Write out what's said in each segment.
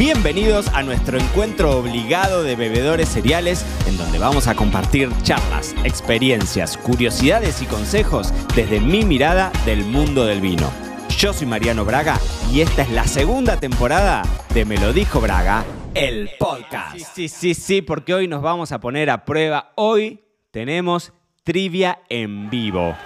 Bienvenidos a nuestro encuentro obligado de bebedores cereales, en donde vamos a compartir charlas, experiencias, curiosidades y consejos desde mi mirada del mundo del vino. Yo soy Mariano Braga y esta es la segunda temporada de Me lo dijo Braga, el podcast. Sí, sí, sí, sí, porque hoy nos vamos a poner a prueba. Hoy tenemos trivia en vivo.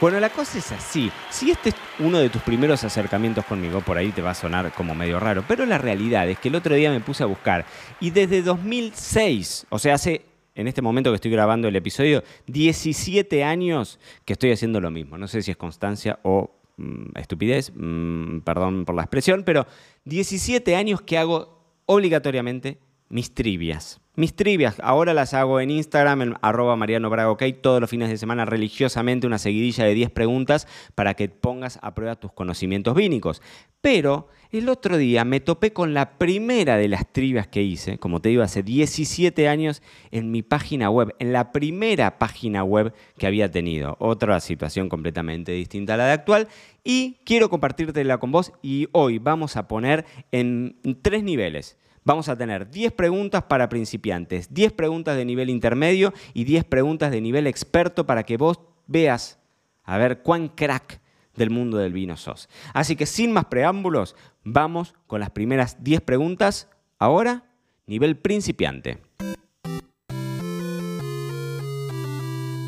Bueno, la cosa es así. Si este es uno de tus primeros acercamientos conmigo, por ahí te va a sonar como medio raro, pero la realidad es que el otro día me puse a buscar y desde 2006, o sea, hace en este momento que estoy grabando el episodio, 17 años que estoy haciendo lo mismo. No sé si es constancia o mm, estupidez, mm, perdón por la expresión, pero 17 años que hago obligatoriamente mis trivias. Mis trivias, ahora las hago en Instagram, en arroba Mariano Braga, todos los fines de semana religiosamente una seguidilla de 10 preguntas para que pongas a prueba tus conocimientos vínicos. Pero el otro día me topé con la primera de las trivias que hice, como te digo, hace 17 años en mi página web, en la primera página web que había tenido. Otra situación completamente distinta a la de actual. Y quiero compartírtela con vos y hoy vamos a poner en tres niveles vamos a tener 10 preguntas para principiantes, 10 preguntas de nivel intermedio y 10 preguntas de nivel experto para que vos veas a ver cuán crack del mundo del vino sos. Así que sin más preámbulos, vamos con las primeras 10 preguntas. Ahora, nivel principiante.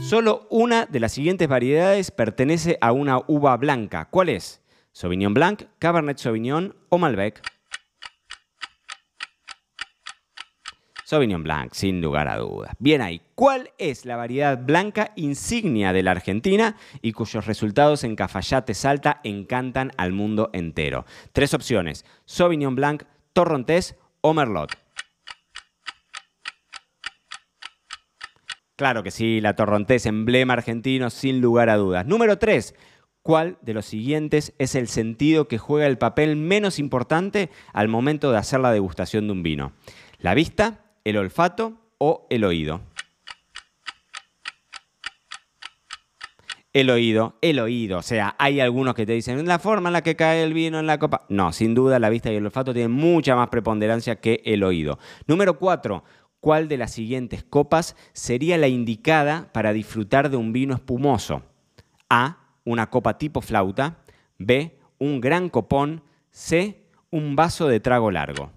Solo una de las siguientes variedades pertenece a una uva blanca. ¿Cuál es? Sauvignon Blanc, Cabernet Sauvignon o Malbec. Sauvignon Blanc, sin lugar a dudas. Bien ahí, ¿cuál es la variedad blanca insignia de la Argentina y cuyos resultados en Cafayate Salta encantan al mundo entero? Tres opciones, Sauvignon Blanc, Torrontés o Merlot. Claro que sí, la Torrontés, emblema argentino, sin lugar a dudas. Número tres, ¿Cuál de los siguientes es el sentido que juega el papel menos importante al momento de hacer la degustación de un vino? ¿La vista, el olfato o el oído. El oído, el oído. O sea, hay algunos que te dicen la forma en la que cae el vino en la copa. No, sin duda la vista y el olfato tienen mucha más preponderancia que el oído. Número cuatro. ¿Cuál de las siguientes copas sería la indicada para disfrutar de un vino espumoso? A. Una copa tipo flauta. B. Un gran copón. C. Un vaso de trago largo.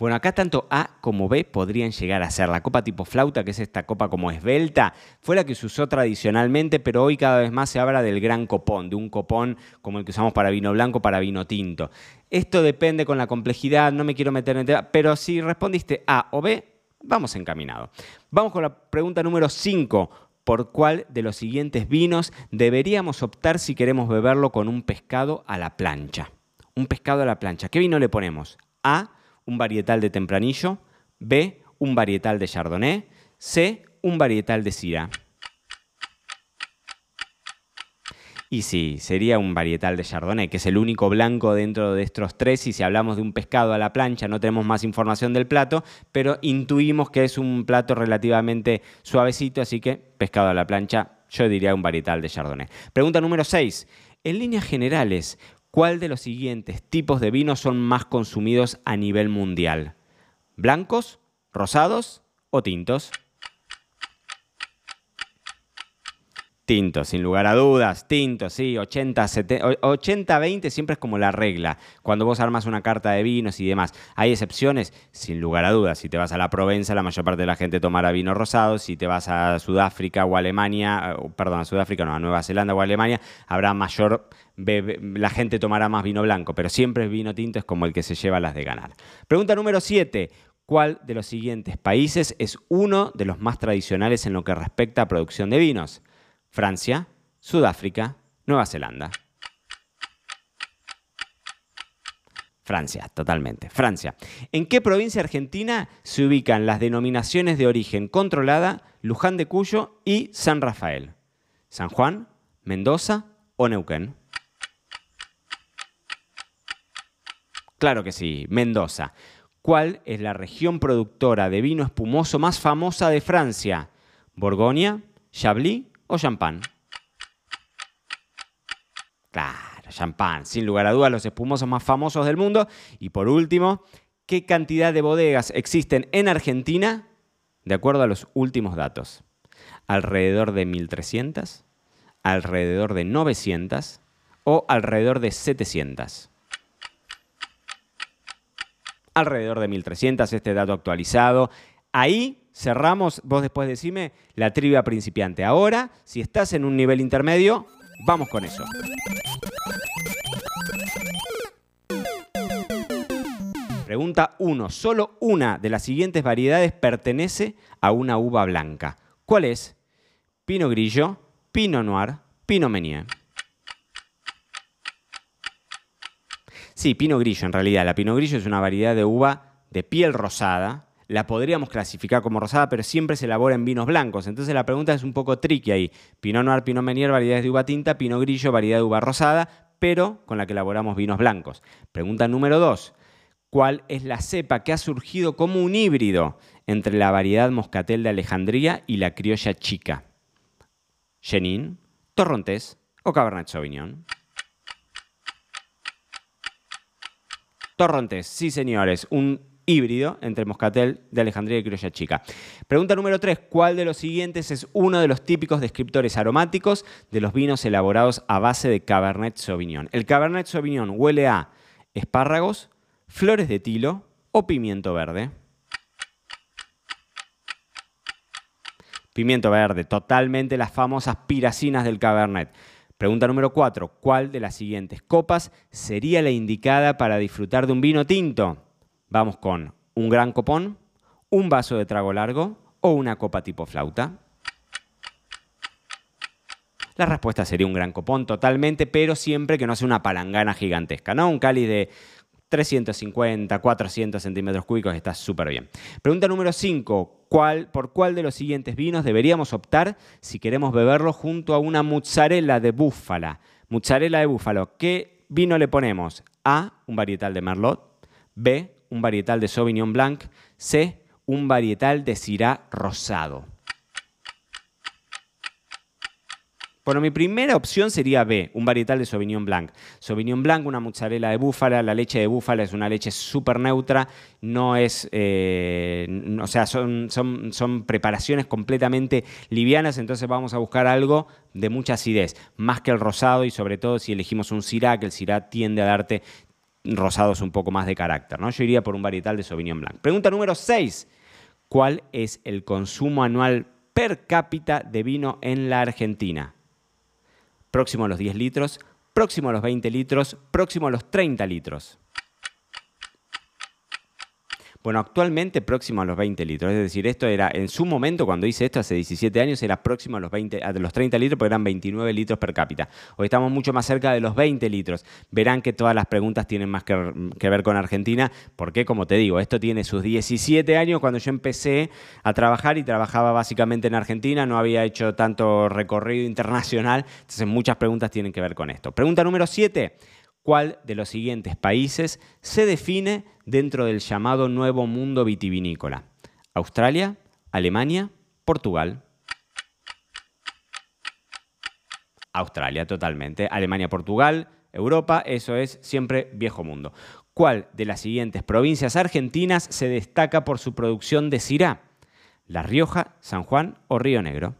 Bueno, acá tanto A como B podrían llegar a ser. La copa tipo flauta, que es esta copa como esbelta, fue la que se usó tradicionalmente, pero hoy cada vez más se habla del gran copón, de un copón como el que usamos para vino blanco, para vino tinto. Esto depende con la complejidad, no me quiero meter en el tema, pero si respondiste A o B, vamos encaminado. Vamos con la pregunta número 5 por cuál de los siguientes vinos deberíamos optar si queremos beberlo con un pescado a la plancha. Un pescado a la plancha. ¿Qué vino le ponemos? A, un varietal de tempranillo, B, un varietal de chardonnay, C, un varietal de syrah. Y sí, sería un varietal de Chardonnay, que es el único blanco dentro de estos tres. Y si hablamos de un pescado a la plancha, no tenemos más información del plato, pero intuimos que es un plato relativamente suavecito, así que pescado a la plancha, yo diría un varietal de Chardonnay. Pregunta número 6. En líneas generales, ¿Cuál de los siguientes tipos de vinos son más consumidos a nivel mundial? ¿Blancos, rosados o tintos? Tintos, sin lugar a dudas, tintos, sí, 80, 80, 20 siempre es como la regla. Cuando vos armas una carta de vinos y demás, hay excepciones, sin lugar a dudas. Si te vas a la Provenza, la mayor parte de la gente tomará vino rosado. Si te vas a Sudáfrica o Alemania, perdón, a Sudáfrica, no, a Nueva Zelanda o Alemania, habrá mayor, la gente tomará más vino blanco, pero siempre el vino tinto es como el que se lleva las de ganar. Pregunta número 7. ¿Cuál de los siguientes países es uno de los más tradicionales en lo que respecta a producción de vinos? Francia, Sudáfrica, Nueva Zelanda. Francia, totalmente. Francia. ¿En qué provincia argentina se ubican las denominaciones de origen controlada Luján de Cuyo y San Rafael? ¿San Juan, Mendoza o Neuquén? Claro que sí, Mendoza. ¿Cuál es la región productora de vino espumoso más famosa de Francia? ¿Borgoña, Chablis o champán? Claro, champán, sin lugar a dudas, los espumosos más famosos del mundo. Y por último, ¿qué cantidad de bodegas existen en Argentina de acuerdo a los últimos datos? ¿Alrededor de 1.300? ¿Alrededor de 900? ¿O alrededor de 700? Alrededor de 1.300, este dato actualizado. Ahí cerramos, vos después decime, la trivia principiante. Ahora, si estás en un nivel intermedio, vamos con eso. Pregunta 1. Solo una de las siguientes variedades pertenece a una uva blanca. ¿Cuál es? Pino Grillo, Pino Noir, Pino Meunier. Sí, Pino Grillo en realidad. La Pino Grillo es una variedad de uva de piel rosada. La podríamos clasificar como rosada, pero siempre se elabora en vinos blancos. Entonces la pregunta es un poco tricky ahí. Pinot Noir, Pinot Meunier, variedades de uva tinta, Pino Grillo, variedad de uva rosada, pero con la que elaboramos vinos blancos. Pregunta número 2 cuál es la cepa que ha surgido como un híbrido entre la variedad moscatel de Alejandría y la criolla chica. Chenin, Torrontés o Cabernet Sauvignon. Torrontés, sí señores, un híbrido entre moscatel de Alejandría y criolla chica. Pregunta número 3. ¿Cuál de los siguientes es uno de los típicos descriptores aromáticos de los vinos elaborados a base de Cabernet Sauvignon? El Cabernet Sauvignon huele a espárragos, flores de tilo o pimiento verde. Pimiento verde, totalmente las famosas piracinas del Cabernet. Pregunta número 4. ¿Cuál de las siguientes copas sería la indicada para disfrutar de un vino tinto? Vamos con un gran copón, un vaso de trago largo o una copa tipo flauta. La respuesta sería un gran copón totalmente, pero siempre que no sea una palangana gigantesca, ¿no? Un cáliz de 350, 400 centímetros cúbicos, está súper bien. Pregunta número 5. ¿Por cuál de los siguientes vinos deberíamos optar si queremos beberlo junto a una mozzarella de búfala? Mozzarella de búfalo. ¿Qué vino le ponemos? A, un varietal de Merlot. B, un varietal de Sauvignon Blanc. C, un varietal de Syrah rosado. Bueno, mi primera opción sería B, un varietal de Sauvignon Blanc. Sauvignon Blanc, una mozzarella de búfala. La leche de búfala es una leche súper neutra. No es. Eh, o sea, son, son, son preparaciones completamente livianas. Entonces vamos a buscar algo de mucha acidez. Más que el rosado y sobre todo si elegimos un Syrah, que el Syrah tiende a darte rosados un poco más de carácter. ¿no? Yo iría por un varietal de Sauvignon Blanc. Pregunta número 6. ¿Cuál es el consumo anual per cápita de vino en la Argentina? próximo a los 10 litros, próximo a los 20 litros, próximo a los 30 litros. Bueno, actualmente próximo a los 20 litros. Es decir, esto era, en su momento, cuando hice esto hace 17 años, era próximo a los, 20, a los 30 litros, porque eran 29 litros per cápita. Hoy estamos mucho más cerca de los 20 litros. Verán que todas las preguntas tienen más que, ver con Argentina, porque, como te digo, esto tiene sus 17 años cuando yo empecé a trabajar y trabajaba básicamente en Argentina, no había hecho tanto recorrido internacional, entonces muchas preguntas tienen que ver con esto. Pregunta número 7 cuál de los siguientes países se define dentro del llamado Nuevo Mundo Vitivinícola. Australia, Alemania, Portugal. Australia, totalmente. Alemania, Portugal, Europa, eso es siempre viejo mundo. ¿Cuál de las siguientes provincias argentinas se destaca por su producción de Syrah? La Rioja, San Juan o Río Negro.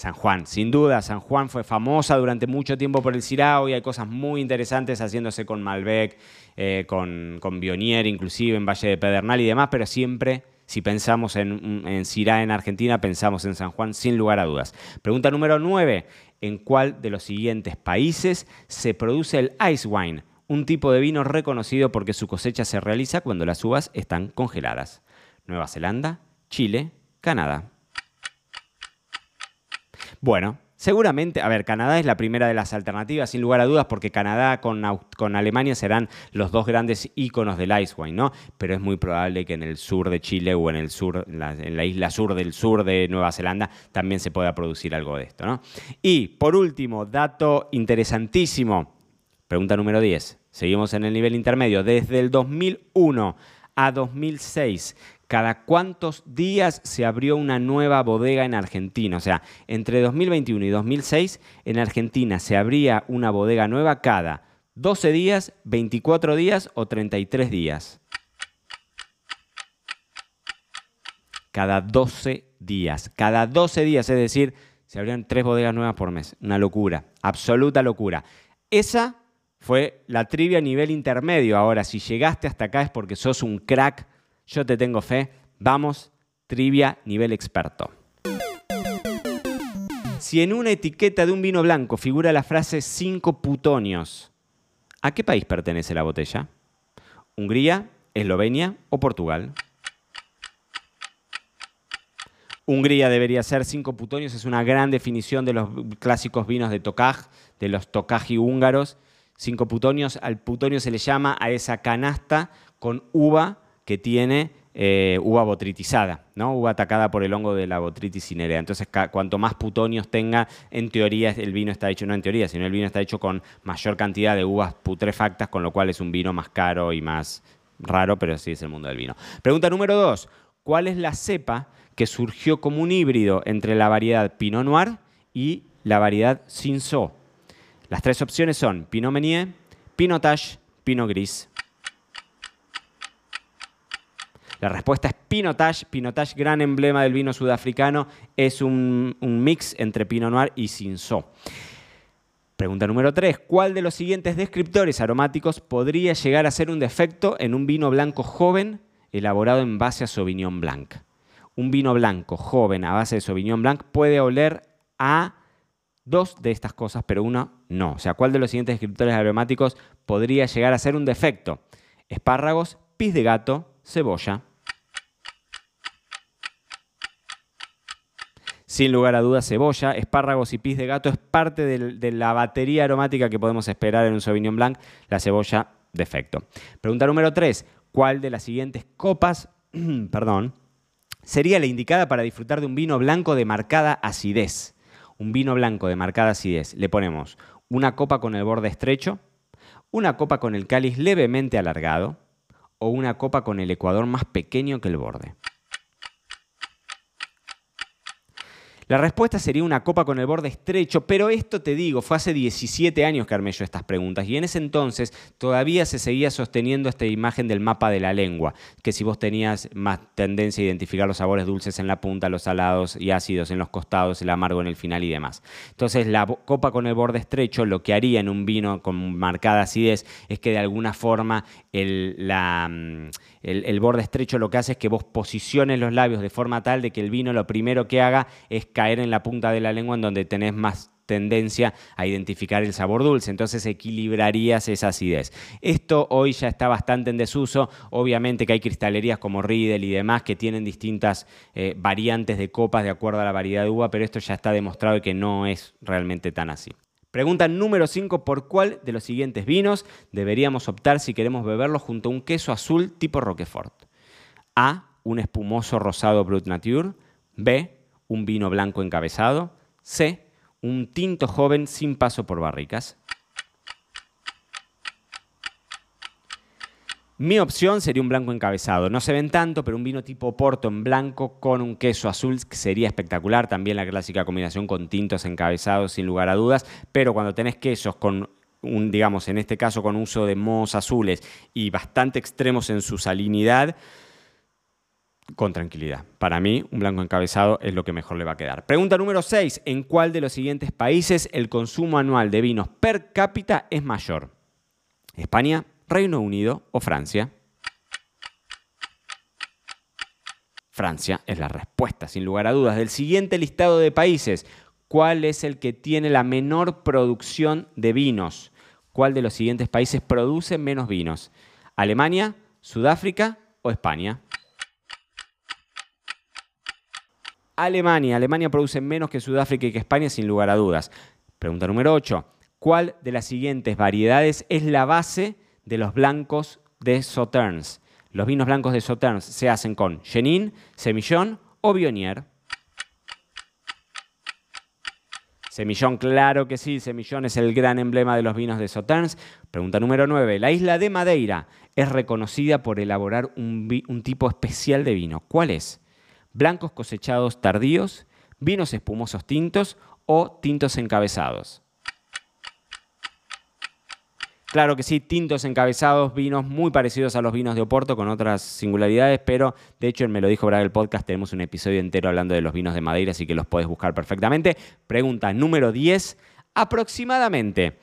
San Juan, sin duda, San Juan fue famosa durante mucho tiempo por el Syrah, y hay cosas muy interesantes haciéndose con Malbec, eh, con, con Bionier, inclusive en Valle de Pedernal y demás, pero siempre, si pensamos en, en Syrah en Argentina, pensamos en San Juan, sin lugar a dudas. Pregunta número 9, ¿en cuál de los siguientes países se produce el ice wine? Un tipo de vino reconocido porque su cosecha se realiza cuando las uvas están congeladas. Nueva Zelanda, Chile, Canadá. Bueno, Seguramente, a ver, Canadá es la primera de las alternativas, sin lugar a dudas, porque Canadá con, con, Alemania serán los dos grandes íconos del ice wine, ¿no? Pero es muy probable que en el sur de Chile o en el sur, en la isla sur del sur de Nueva Zelanda, también se pueda producir algo de esto, ¿no? Y por último, dato interesantísimo, pregunta número 10. Seguimos en el nivel intermedio. Desde el 2001 a 2006, cada cuántos días se abrió una nueva bodega en Argentina. O sea, entre 2021 y 2006 en Argentina se abría una bodega nueva cada 12 días, 24 días o 33 días. Cada 12 días. Cada 12 días, es decir, se abrían tres bodegas nuevas por mes. Una locura, absoluta locura. Esa fue la trivia a nivel intermedio. Ahora, si llegaste hasta acá es porque sos un crack. Yo te tengo fe. Vamos, trivia nivel experto. Si en una etiqueta de un vino blanco figura la frase cinco putonios, ¿a qué país pertenece la botella? ¿Hungría, Eslovenia o Portugal? Hungría debería ser cinco putonios, es una gran definición de los clásicos vinos de Tokaj, de los Tokaji húngaros. Cinco putonios, al putonio se le llama a esa canasta con uva que tiene eh, uva botritizada, ¿no? uva atacada por el hongo de la botritis cinerea. Entonces, cuanto más putonios tenga, en teoría el vino está hecho, no en teoría, sino el vino está hecho con mayor cantidad de uvas putrefactas, con lo cual es un vino más caro y más raro, pero sí es el mundo del vino. Pregunta número dos, ¿cuál es la cepa que surgió como un híbrido entre la variedad Pinot Noir y la variedad Cinsault. Las tres opciones son Pinot Meunier, Pinotage, Pinot Gris. La respuesta es Pinotage. Pinotage, gran emblema del vino sudafricano, es un, mix entre Pinot Noir y Cinsault. Pregunta número 3. ¿Cuál de los siguientes descriptores aromáticos podría llegar a ser un defecto en un vino blanco joven elaborado en base a Sauvignon Blanc? un vino blanco joven a base de Sauvignon Blanc puede oler a dos de estas cosas, pero una no. O sea, ¿cuál de los siguientes descriptores aromáticos podría llegar a ser un defecto? Espárragos, pis de gato, cebolla. Sin lugar a dudas, cebolla, espárragos y pis de gato es parte de la batería aromática que podemos esperar en un Sauvignon Blanc. La cebolla, defecto. Pregunta número 3. ¿Cuál de las siguientes copas, perdón, sería la indicada para disfrutar de un vino blanco de marcada acidez. Un vino blanco de marcada acidez. Le ponemos una copa con el borde estrecho, una copa con el cáliz levemente alargado o una copa con el ecuador más pequeño que el borde. La respuesta sería una copa con el borde estrecho, pero esto te digo, fue hace 17 años que armé yo estas preguntas y en ese entonces todavía se seguía sosteniendo esta imagen del mapa de la lengua, que si vos tenías más tendencia a identificar los sabores dulces en la punta, los salados y ácidos en los costados, el amargo en el final y demás. Entonces la copa con el borde estrecho lo que haría en un vino con marcada acidez es que de alguna forma el, la, el, borde estrecho lo que hace es que vos posiciones los labios de forma tal de que el vino lo primero que haga es caer en la punta de la lengua en donde tenés más tendencia a identificar el sabor dulce, entonces equilibrarías esa acidez. Esto hoy ya está bastante en desuso, obviamente que hay cristalerías como Riedel y demás que tienen distintas eh, variantes de copas de acuerdo a la variedad de uva, pero esto ya está demostrado que no es realmente tan así. Pregunta número 5, ¿por cuál de los siguientes vinos deberíamos optar si queremos beberlo junto a un queso azul tipo Roquefort? A, un espumoso rosado Brut Nature, B, un vino blanco encabezado. C, un tinto joven sin paso por barricas. Mi opción sería un blanco encabezado. No se ven tanto, pero un vino tipo Porto en blanco con un queso azul sería espectacular. También la clásica combinación con tintos encabezados, sin lugar a dudas. Pero cuando tenés quesos con un, digamos, en este caso con uso de mohos azules y bastante extremos en su salinidad, con tranquilidad. Para mí, un blanco encabezado es lo que mejor le va a quedar. Pregunta número 6. ¿En cuál de los siguientes países el consumo anual de vinos per cápita es mayor? ¿España, Reino Unido o Francia? Francia es la respuesta, sin lugar a dudas. Del siguiente listado de países, ¿cuál es el que tiene la menor producción de vinos? ¿Cuál de los siguientes países produce menos vinos? ¿Alemania, Sudáfrica o España? Alemania. Alemania produce menos que Sudáfrica y que España, sin lugar a dudas. Pregunta número 8. ¿Cuál de las siguientes variedades es la base de los blancos de Sauternes? Los vinos blancos de Sauternes se hacen con Chenin, Semillon o Bionier. Semillón, claro que sí, Semillón es el gran emblema de los vinos de Sauternes. Pregunta número 9. La isla de Madeira es reconocida por elaborar un, un tipo especial de vino. ¿Cuál es? Blancos cosechados tardíos, vinos espumosos tintos o tintos encabezados. Claro que sí, tintos encabezados, vinos muy parecidos a los vinos de Oporto con otras singularidades, pero de hecho en Me lo dijo Braga el podcast tenemos un episodio entero hablando de los vinos de Madeira, así que los puedes buscar perfectamente. Pregunta número 10, aproximadamente.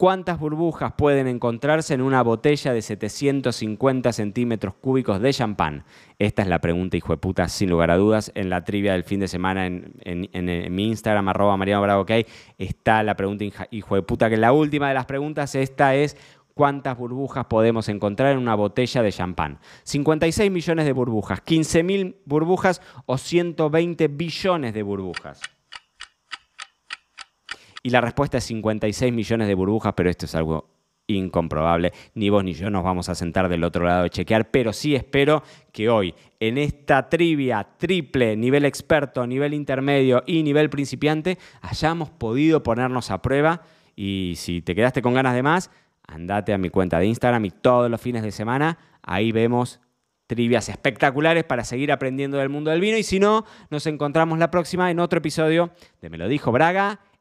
¿Cuántas burbujas pueden encontrarse en una botella de 750 centímetros cúbicos de champán? Esta es la pregunta, hijo de puta, sin lugar a dudas. En la trivia del fin de semana en, mi Instagram, arroba Mariano Bravo, ok, está la pregunta, hijo de puta, que la última de las preguntas, esta es cuántas burbujas podemos encontrar en una botella de champán. 56 millones de burbujas, 15 mil burbujas o 120 billones de burbujas. Y la respuesta es 56 millones de burbujas, pero esto es algo incomprobable. Ni vos ni yo nos vamos a sentar del otro lado de chequear, pero sí espero que hoy, en esta trivia triple, nivel experto, nivel intermedio y nivel principiante, hayamos podido ponernos a prueba. Y si te quedaste con ganas de más, andate a mi cuenta de Instagram y todos los fines de semana, ahí vemos trivias espectaculares para seguir aprendiendo del mundo del vino. Y si no, nos encontramos la próxima en otro episodio de Me lo dijo Braga